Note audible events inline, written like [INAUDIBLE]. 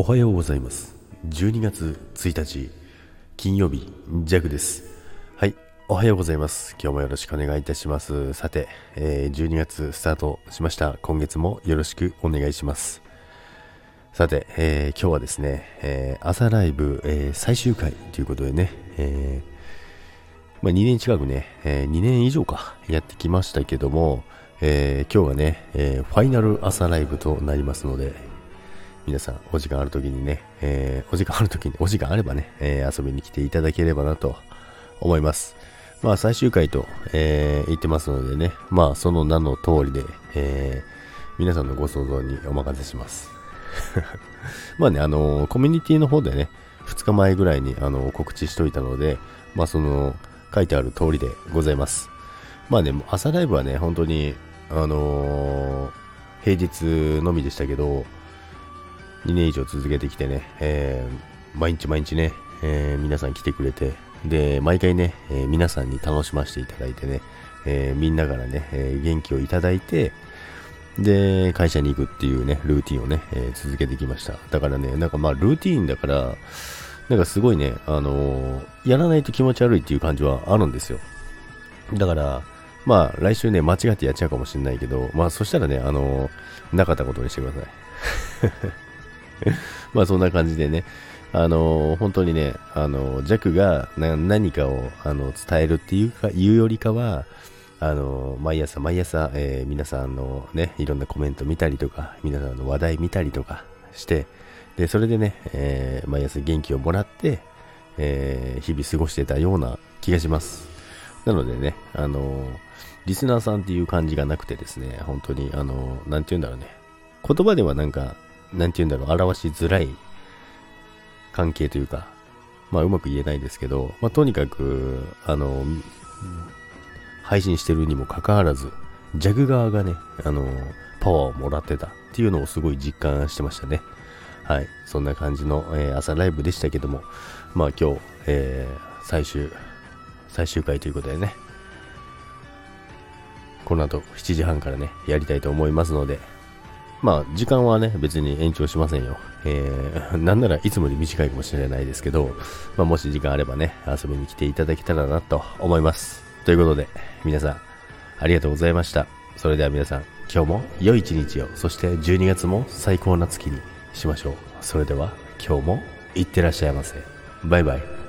おはようございます。12月1日金曜日ジャグです。はいおはようございます。今日もよろしくお願いいたします。さて、えー、12月スタートしました。今月もよろしくお願いします。さて、えー、今日はですね、えー、朝ライブ、えー、最終回ということでね、えまあ、2年近くね、え2年以上かやってきましたけども、え今日はね、えファイナル朝ライブとなりますので、皆さんお時間ある時にね、えー、お時間ある時に、お時間あればね、えー、遊びに来ていただければなと思います。まあ最終回と、えー、言ってますのでね、まあその名の通りで、えー、皆さんのご想像にお任せします。[LAUGHS] まあね、あのー、コミュニティの方でね、2日前ぐらいに、あのー、告知しといたので、まあその、書いてある通りでございます。まあね、朝ライブはね、本当に、あのー、平日のみでしたけど、2年以上続けてきてね、えー、毎日毎日ね、えー、皆さん来てくれて、で、毎回ね、えー、皆さんに楽しませていただいてね、えみんなからね、え元気をいただいて、で、会社に行くっていうね、ルーティンをね、え続けてきました。だからね、なんかまあ、ルーティンだから、なんかすごいね、あのやらないと気持ち悪いっていう感じはあるんですよ。だから、まあ、来週ね、間違ってやっちゃうかもしれないけど、まあ、そしたらね、あのなかったことにしてください。[LAUGHS] [LAUGHS] まあそんな感じでね、あのー、本当にね、あのー、ジャックが何かをあの伝えるっていうか、いうよりかは、あのー、毎朝毎朝、えー、皆さんのね、いろんなコメント見たりとか、皆さんの話題見たりとかして、で、それでね、えー、毎朝元気をもらって、えー、日々過ごしてたような気がします。なのでね、あのリスナーさんっていう感じがなくてですね、本当に、あのなんて言うんだろうね、言葉ではなんか、なんて言うんだろう、表しづらい関係というか、まあうまく言えないですけど、まあとにかく、あの、配信してるにもかかわらず、ジャグ側がね、あの、パワーをもらってたっていうのをすごい実感してましたね。はい。そんな感じの、えー、朝ライブでしたけども、まあ今日、えー、最終、最終回ということでね、この後7時半からね、やりたいと思いますので、まあ、時間はね、別に延長しませんよ。えー、[LAUGHS] なんならいつもより短いかもしれないですけど、まあ、もし時間あればね、遊びに来ていただけたらなと思います。ということで、皆さん、ありがとうございました。それでは皆さん、今日も良い一日を、そして12月も最高な月にしましょう。それでは、今日もいってらっしゃいませ。バイバイ。